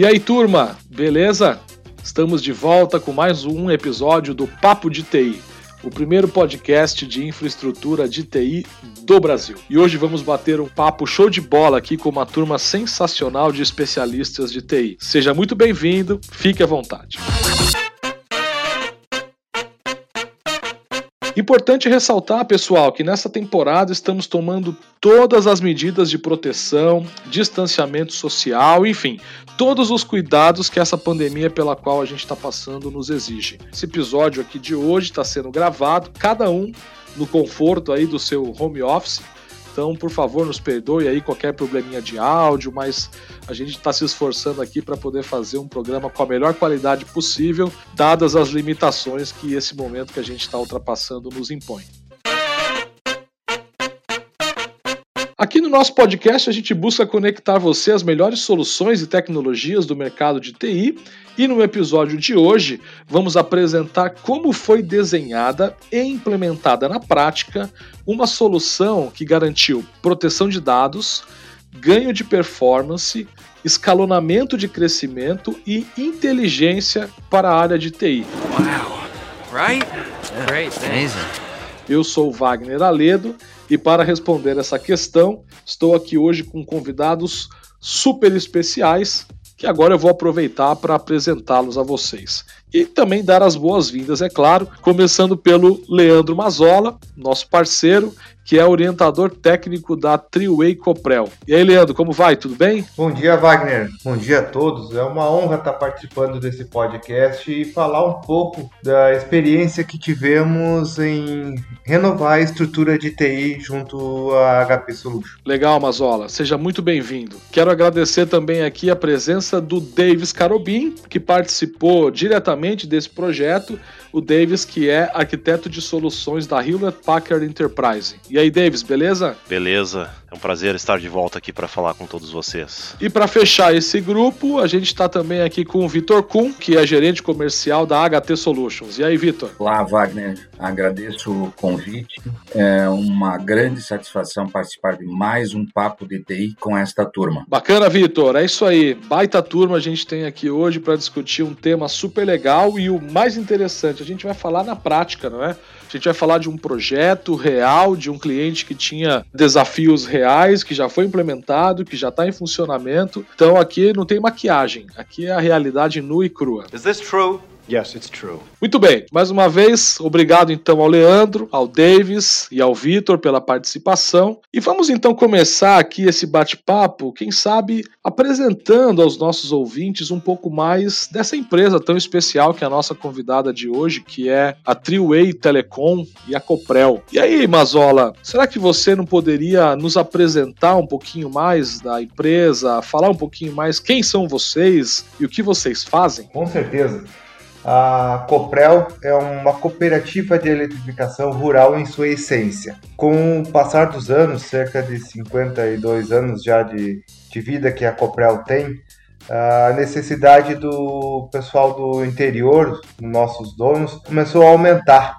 E aí, turma, beleza? Estamos de volta com mais um episódio do Papo de TI, o primeiro podcast de infraestrutura de TI do Brasil. E hoje vamos bater um papo show de bola aqui com uma turma sensacional de especialistas de TI. Seja muito bem-vindo, fique à vontade. Importante ressaltar, pessoal, que nessa temporada estamos tomando todas as medidas de proteção, distanciamento social, enfim, todos os cuidados que essa pandemia pela qual a gente está passando nos exige. Esse episódio aqui de hoje está sendo gravado, cada um no conforto aí do seu home office então, por favor, nos perdoe aí qualquer probleminha de áudio, mas a gente está se esforçando aqui para poder fazer um programa com a melhor qualidade possível, dadas as limitações que esse momento que a gente está ultrapassando nos impõe. Aqui no nosso podcast a gente busca conectar você às melhores soluções e tecnologias do mercado de TI e no episódio de hoje vamos apresentar como foi desenhada e implementada na prática uma solução que garantiu proteção de dados, ganho de performance, escalonamento de crescimento e inteligência para a área de TI. Wow, right? Yeah, Great, amazing. Eu sou Wagner Aledo e para responder essa questão, estou aqui hoje com convidados super especiais que agora eu vou aproveitar para apresentá-los a vocês. E também dar as boas-vindas, é claro, começando pelo Leandro Mazola, nosso parceiro, que é orientador técnico da Triway Coprel. E aí, Leandro, como vai? Tudo bem? Bom dia, Wagner. Bom dia a todos. É uma honra estar participando desse podcast e falar um pouco da experiência que tivemos em renovar a estrutura de TI junto à HP Solution. Legal, Mazola. Seja muito bem-vindo. Quero agradecer também aqui a presença do Davis Carobin, que participou diretamente desse projeto. O Davis, que é arquiteto de soluções da Hewlett Packard Enterprise. E aí, Davis, beleza? Beleza. É um prazer estar de volta aqui para falar com todos vocês. E para fechar esse grupo, a gente está também aqui com o Vitor Kuhn, que é gerente comercial da HT Solutions. E aí, Vitor? Olá, Wagner. Agradeço o convite. É uma grande satisfação participar de mais um papo de TI com esta turma. Bacana, Vitor. É isso aí. Baita turma a gente tem aqui hoje para discutir um tema super legal e o mais interessante, a gente vai falar na prática, não é? A gente vai falar de um projeto real, de um cliente que tinha desafios reais, que já foi implementado, que já está em funcionamento. Então aqui não tem maquiagem, aqui é a realidade nua e crua. Is this true? Yes, it's true. Muito bem, mais uma vez, obrigado então ao Leandro, ao Davis e ao Vitor pela participação. E vamos então começar aqui esse bate-papo, quem sabe apresentando aos nossos ouvintes um pouco mais dessa empresa tão especial que é a nossa convidada de hoje, que é a Triway Telecom e a Coprel. E aí, Mazola, será que você não poderia nos apresentar um pouquinho mais da empresa, falar um pouquinho mais quem são vocês e o que vocês fazem? Com certeza. A Coprel é uma cooperativa de eletrificação rural em sua essência. Com o passar dos anos, cerca de 52 anos já de, de vida que a Coprel tem, a necessidade do pessoal do interior, nossos donos, começou a aumentar.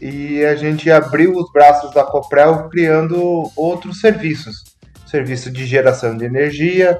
E a gente abriu os braços da Coprel criando outros serviços. Serviço de geração de energia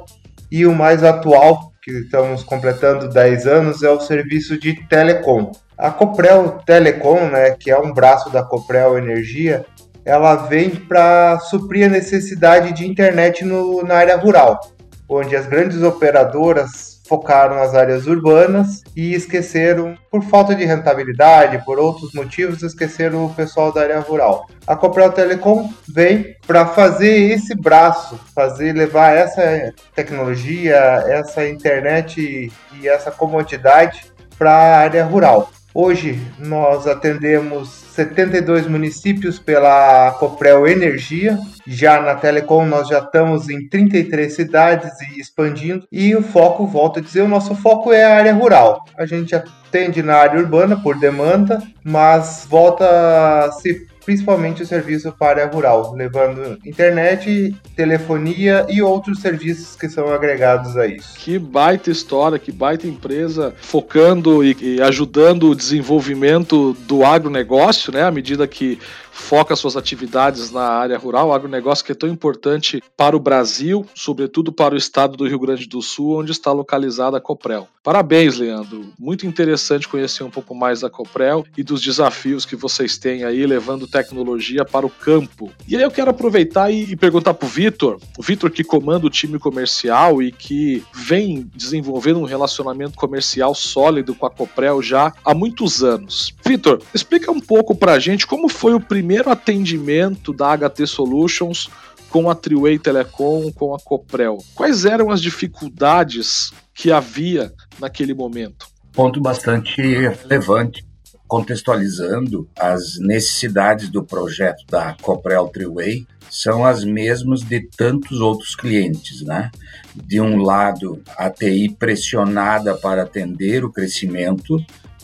e o mais atual, que estamos completando 10 anos, é o serviço de telecom. A Coprel Telecom, né, que é um braço da Coprel Energia, ela vem para suprir a necessidade de internet no, na área rural, onde as grandes operadoras focaram nas áreas urbanas e esqueceram, por falta de rentabilidade, por outros motivos, esqueceram o pessoal da área rural. A Coprel Telecom vem para fazer esse braço, fazer levar essa tecnologia, essa internet e essa comodidade para a área rural. Hoje nós atendemos 72 municípios pela Coprel Energia. Já na Telecom nós já estamos em 33 cidades e expandindo. E o foco, volto a dizer, o nosso foco é a área rural. A gente atende na área urbana por demanda, mas volta a se principalmente o serviço para a rural, levando internet, telefonia e outros serviços que são agregados a isso. Que baita história, que baita empresa focando e, e ajudando o desenvolvimento do agronegócio, né? À medida que foca suas atividades na área rural, agronegócio que é tão importante para o Brasil, sobretudo para o estado do Rio Grande do Sul, onde está localizada a Coprel. Parabéns, Leandro. Muito interessante conhecer um pouco mais da Coprel e dos desafios que vocês têm aí levando tecnologia para o campo. E aí eu quero aproveitar e perguntar para o Vitor, o Vitor que comanda o time comercial e que vem desenvolvendo um relacionamento comercial sólido com a Coprel já há muitos anos. Vitor, explica um pouco para a gente como foi o primeiro atendimento da HT Solutions com a Triway Telecom, com a Coprel. Quais eram as dificuldades que havia naquele momento? Ponto bastante relevante, contextualizando as necessidades do projeto da Coprel Triway são as mesmas de tantos outros clientes, né? De um lado, a TI pressionada para atender o crescimento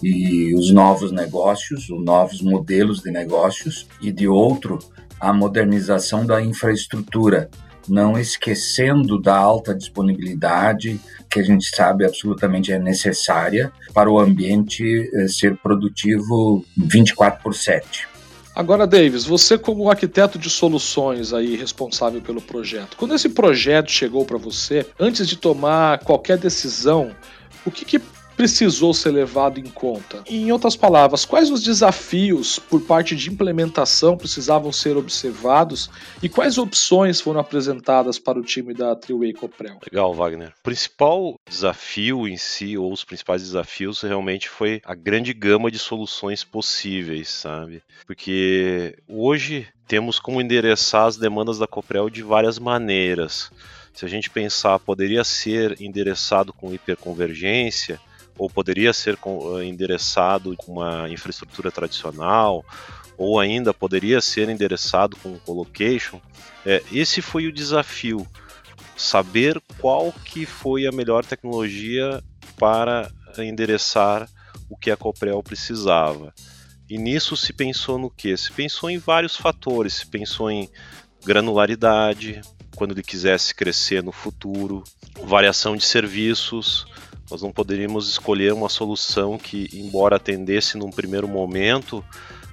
e os novos negócios, os novos modelos de negócios, e de outro, a modernização da infraestrutura, não esquecendo da alta disponibilidade, que a gente sabe absolutamente é necessária para o ambiente eh, ser produtivo 24 por 7. Agora, Davis, você como arquiteto de soluções aí responsável pelo projeto, quando esse projeto chegou para você, antes de tomar qualquer decisão, o que, que precisou ser levado em conta? Em outras palavras, quais os desafios por parte de implementação precisavam ser observados e quais opções foram apresentadas para o time da Triway Coprel? Legal, Wagner. O principal desafio em si, ou os principais desafios, realmente foi a grande gama de soluções possíveis, sabe? Porque hoje temos como endereçar as demandas da Coprel de várias maneiras. Se a gente pensar, poderia ser endereçado com hiperconvergência, ou poderia ser eh, endereçado com uma infraestrutura tradicional, ou ainda poderia ser endereçado com colocation. É, esse foi o desafio, saber qual que foi a melhor tecnologia para endereçar o que a Coprel precisava. E nisso se pensou no que? Se pensou em vários fatores, se pensou em granularidade, quando ele quisesse crescer no futuro, variação de serviços, nós não poderíamos escolher uma solução que, embora atendesse num primeiro momento,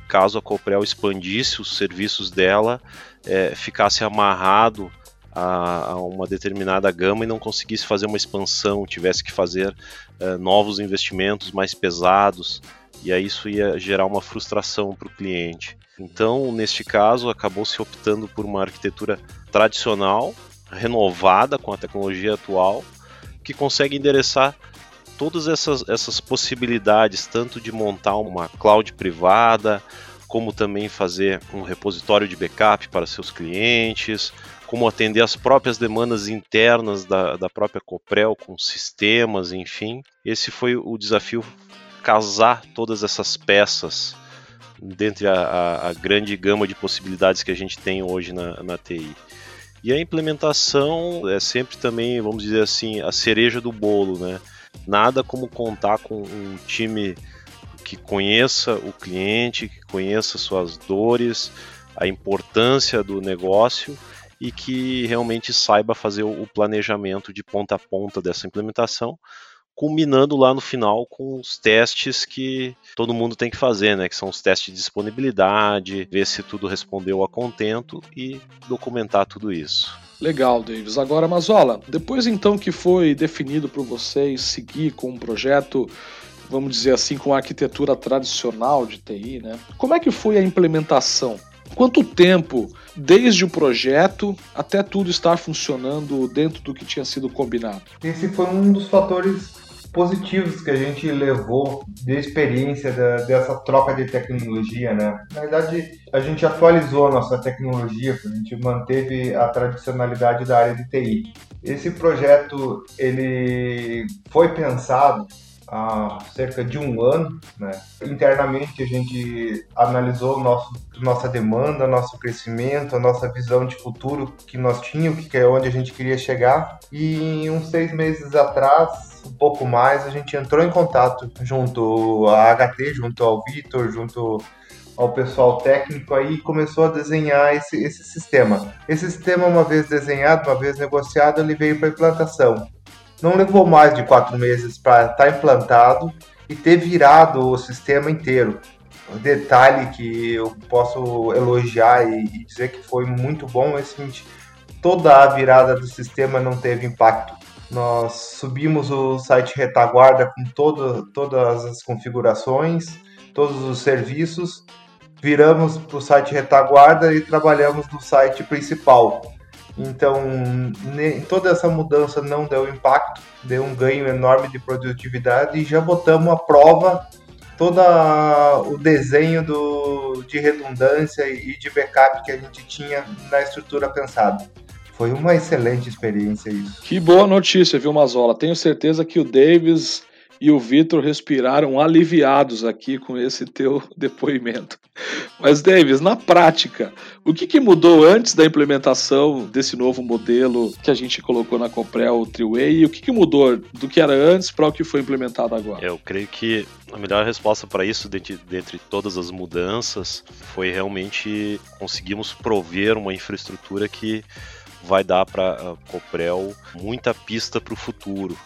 caso a Coprel expandisse os serviços dela, é, ficasse amarrado a, a, uma determinada gama e não conseguisse fazer uma expansão, tivesse que fazer é, novos investimentos mais pesados, e aí isso ia gerar uma frustração para o cliente. Então, neste caso, acabou se optando por uma arquitetura tradicional, renovada com a tecnologia atual, que consegue endereçar todas essas, essas possibilidades, tanto de montar uma cloud privada, como também fazer um repositório de backup para seus clientes, como atender as próprias demandas internas da, da própria Coprel com sistemas, enfim. Esse foi o desafio casar todas essas peças dentre a, a, a, grande gama de possibilidades que a gente tem hoje na, na TI. E a implementação é sempre também, vamos dizer assim, a cereja do bolo, né? Nada como contar com um time que conheça o cliente, que conheça suas dores, a importância do negócio e que realmente saiba fazer o planejamento de ponta a ponta dessa implementação culminando lá no final com os testes que todo mundo tem que fazer, né? Que são os testes de disponibilidade, ver se tudo respondeu a contento e documentar tudo isso. Legal, Davis. Agora, Mazola, depois então que foi definido por vocês seguir com um projeto vamos dizer assim, com a arquitetura tradicional de TI, né? Como é que foi a implementação? Quanto tempo, desde o projeto até tudo estar funcionando dentro do que tinha sido combinado? Esse foi um dos fatores positivos que a gente levou de experiência da, dessa troca de tecnologia, né? Na verdade, a gente atualizou a nossa tecnologia, a gente manteve a tradicionalidade da área de TI. Esse projeto ele foi pensado há cerca de um ano. Né? Internamente, a gente analisou nosso, nossa demanda, nosso crescimento, a nossa visão de futuro que nós tínhamos, que é onde a gente queria chegar. E uns seis meses atrás, um pouco mais, a gente entrou em contato junto à HT, junto ao Vitor, junto ao pessoal técnico aí e começou a desenhar esse, esse sistema. Esse sistema, uma vez desenhado, uma vez negociado, ele veio para implantação. Não levou mais de quatro meses para estar tá implantado e ter virado o sistema inteiro. detalhe que eu posso elogiar e, e dizer que foi muito bom é o seguinte: toda a virada do sistema não teve impacto. Nós subimos o site retaguarda com todo, todas as configurações, todos os serviços, viramos para o site retaguarda e trabalhamos no site principal. Então, toda essa mudança não deu impacto, deu um ganho enorme de produtividade e já botamos à prova todo o desenho do, de redundância e de backup que a gente tinha na estrutura pensada. Foi uma excelente experiência isso. Que boa notícia, viu, Mazola? Tenho certeza que o Davis e o Vitor respiraram aliviados aqui com esse teu depoimento. Mas, Davis, na prática, o que, que, mudou antes da implementação desse novo modelo que a gente colocou na Coprel Triway e o que, que mudou do que era antes para o que foi implementado agora? Eu creio que a melhor resposta para isso, dentre, dentre todas as mudanças, foi realmente conseguimos prover uma infraestrutura que vai dar para a Coprel muita pista para o futuro.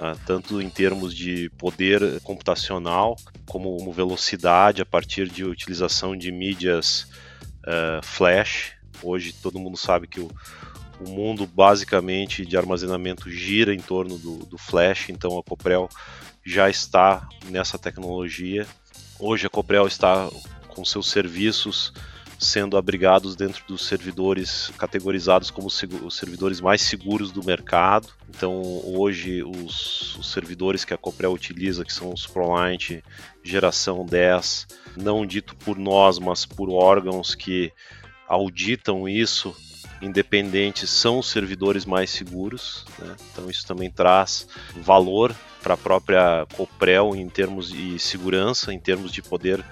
Tá? tanto em termos de poder computacional, como velocidade a partir de utilização de mídias uh, flash. Hoje todo mundo sabe que o, o, mundo basicamente de armazenamento gira em torno do, do flash, então a Coprel já está nessa tecnologia. Hoje a Coprel está com seus serviços sendo abrigados dentro dos servidores categorizados como os servidores mais seguros do mercado. Então, hoje, os, os servidores que a Coprel utiliza, que são os ProLiant geração 10, não dito por nós, mas por órgãos que auditam isso, independentes, são os servidores mais seguros. Né? Então, isso também traz valor para a própria Coprel em termos de segurança, em termos de poder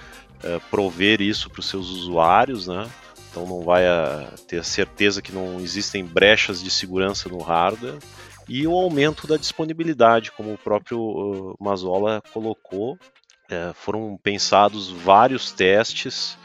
uh, prover isso para os seus usuários, né? Então não vai a, eh, ter certeza que não existem brechas de segurança no hardware e o aumento da disponibilidade, como o próprio uh, Mazola colocou. Uh, foram pensados vários testes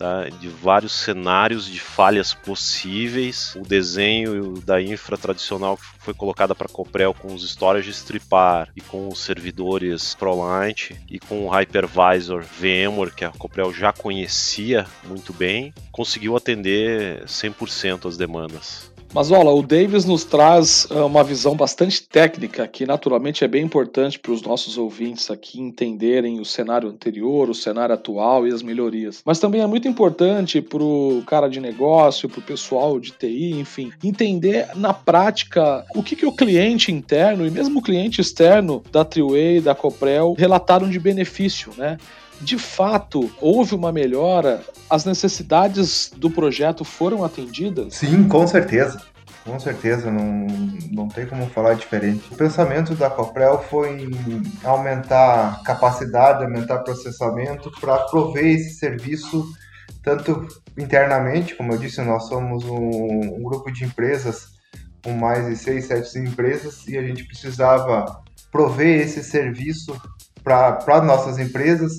tá, de vários cenários de falhas possíveis. O desenho da infra tradicional que foi colocada para Coprel com os storage stripar e com os servidores ProLiant e com o hypervisor VMware que a Coprel já conhecia muito bem, conseguiu atender 100% as demandas. Mas olha, o Davis nos traz uh, uma visão bastante técnica, que naturalmente é bem importante para os nossos ouvintes aqui entenderem o cenário anterior, o cenário atual e as melhorias. Mas também é muito importante para o cara de negócio, para o pessoal de TI, enfim, entender na prática o que, que o cliente interno e mesmo o cliente externo da Triway, da Coprel, relataram de benefício, né? De fato houve uma melhora? As necessidades do projeto foram atendidas? Sim, com certeza. Com certeza, não, não tem como falar diferente. O pensamento da Coprel foi aumentar capacidade, aumentar processamento para prover esse serviço tanto internamente, como eu disse, nós somos um, um grupo de empresas com mais de seis, sete empresas e a gente precisava prover esse serviço para nossas empresas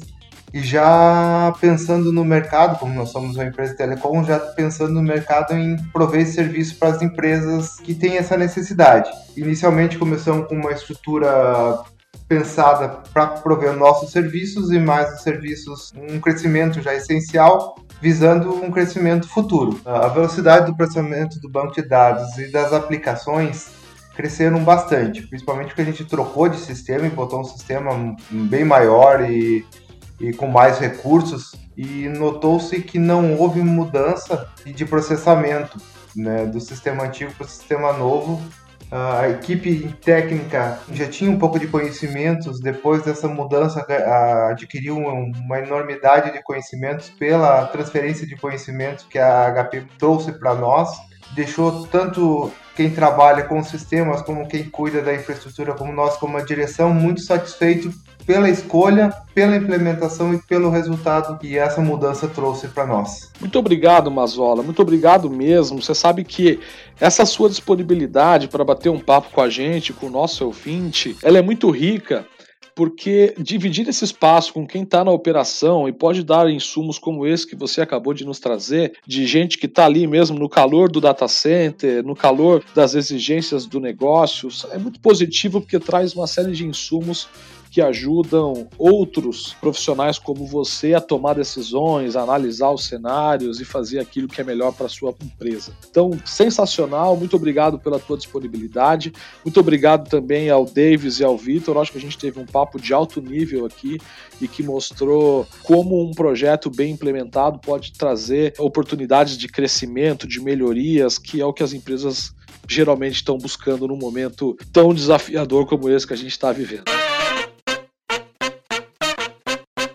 e já pensando no mercado, como nós somos uma empresa de telecom, já pensando no mercado em prover serviço para as empresas que têm essa necessidade. Inicialmente começamos com uma estrutura pensada para prover nossos serviços e mais os serviços, um crescimento já essencial, visando um crescimento futuro. A velocidade do processamento do banco de dados e das aplicações cresceram bastante, principalmente porque a gente trocou de sistema e botou um sistema bem maior e e com mais recursos, e notou-se que não houve mudança de processamento né, do sistema antigo para o sistema novo. A equipe técnica já tinha um pouco de conhecimentos, depois dessa mudança adquiriu uma enormidade de conhecimentos pela transferência de conhecimentos que a HP trouxe para nós, deixou tanto quem trabalha com sistemas, como quem cuida da infraestrutura, como nós, como a direção, muito satisfeito pela escolha, pela implementação e pelo resultado que essa mudança trouxe para nós. Muito obrigado, Mazola. Muito obrigado mesmo. Você sabe que essa sua disponibilidade para bater um papo com a gente, com o nosso ouvinte, ela é muito rica porque dividir esse espaço com quem está na operação e pode dar insumos como esse que você acabou de nos trazer, de gente que está ali mesmo no calor do data center, no calor das exigências do negócio, é muito positivo porque traz uma série de insumos que ajudam outros profissionais como você a tomar decisões, a analisar os cenários e fazer aquilo que é melhor para sua empresa. Então, sensacional, muito obrigado pela tua disponibilidade. Muito obrigado também ao Davis e ao Vitor. Acho que a gente teve um papo de alto nível aqui e que mostrou como um projeto bem implementado pode trazer oportunidades de crescimento, de melhorias, que é o que as empresas geralmente estão buscando num momento tão desafiador como esse que a gente está vivendo.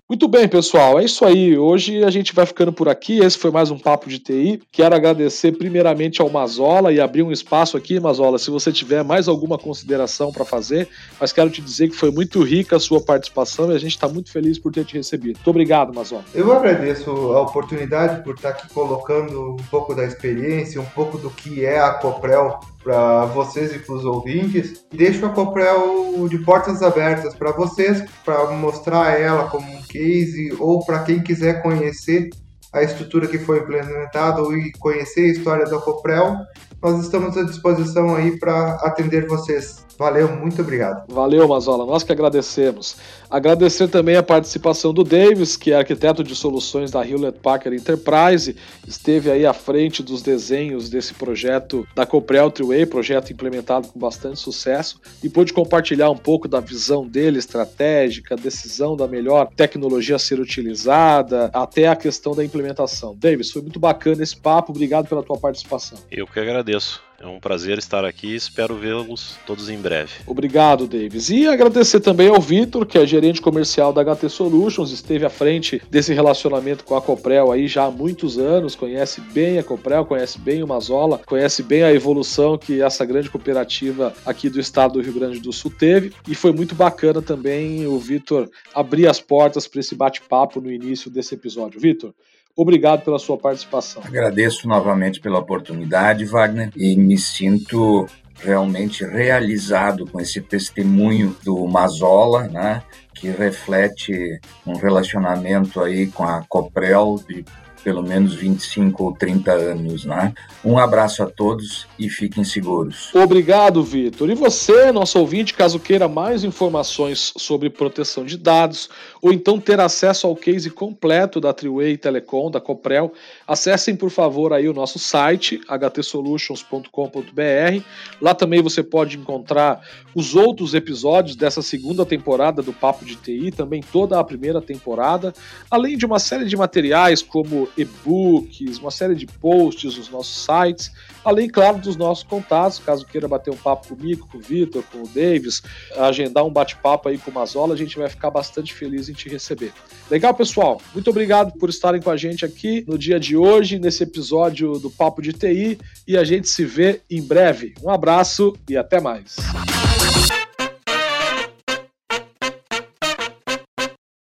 Muito bem, pessoal, é isso aí. Hoje a gente vai ficando por aqui. Esse foi mais um Papo de TI. Quero agradecer primeiramente ao Mazola e abrir um espaço aqui, Mazola, se você tiver mais alguma consideração para fazer, mas quero te dizer que foi muito rica a sua participação e a gente está muito feliz por ter te recebido. Muito obrigado, Mazola. Eu agradeço a oportunidade por estar aqui colocando um pouco da experiência, um pouco do que é a Coprel para vocês e para os ouvintes. Deixo a Coprel de portas abertas para vocês, para mostrar ela como um case ou para quem quiser conhecer a estrutura que foi implementada ou conhecer a história da Coprel. Nós estamos à disposição aí para atender vocês. Valeu, muito obrigado. Valeu, Mazola. Nós que agradecemos. Agradecer também a participação do Davis, que é arquiteto de soluções da Hewlett Packard Enterprise, esteve aí à frente dos desenhos desse projeto da Coprel Triway, projeto implementado com bastante sucesso, e pôde compartilhar um pouco da visão dele estratégica, decisão da melhor tecnologia a ser utilizada, até a questão da implementação. Davis, foi muito bacana esse papo. Obrigado pela tua participação. Eu que agradeço. É um prazer estar aqui e espero vê-los todos em breve. Obrigado, Davis. E agradecer também ao Vitor, que é gerente comercial da HT Solutions, esteve à frente desse relacionamento com a Coprel aí já há muitos anos, conhece bem a Coprel, conhece bem o Mazola, conhece bem a evolução que essa grande cooperativa aqui do estado do Rio Grande do Sul teve. E foi muito bacana também o Vitor abrir as portas para esse bate-papo no início desse episódio. Vitor, Obrigado pela sua participação. Agradeço novamente pela oportunidade, Wagner, e me sinto realmente realizado com esse testemunho do Mazola, né, que reflete um relacionamento aí com a Coprel de pelo menos 25 ou 30 anos, né? Um abraço a todos e fiquem seguros. Obrigado, Vitor. E você, nosso ouvinte, caso queira mais informações sobre proteção de dados ou então ter acesso ao case completo da Triway Telecom, da Coprel, acessem por favor aí o nosso site htsolutions.com.br. Lá também você pode encontrar os outros episódios dessa segunda temporada do Papo de TI, também toda a primeira temporada, além de uma série de materiais como e-books, uma série de posts nos nossos sites, além, claro, dos nossos contatos, caso queira bater um papo comigo, com o Vitor, com o Davis, agendar um bate-papo aí com o Mazola, a gente vai ficar bastante feliz em te receber. Legal, pessoal? Muito obrigado por estarem com a gente aqui no dia de hoje, nesse episódio do Papo de TI, e a gente se vê em breve. Um abraço e até mais.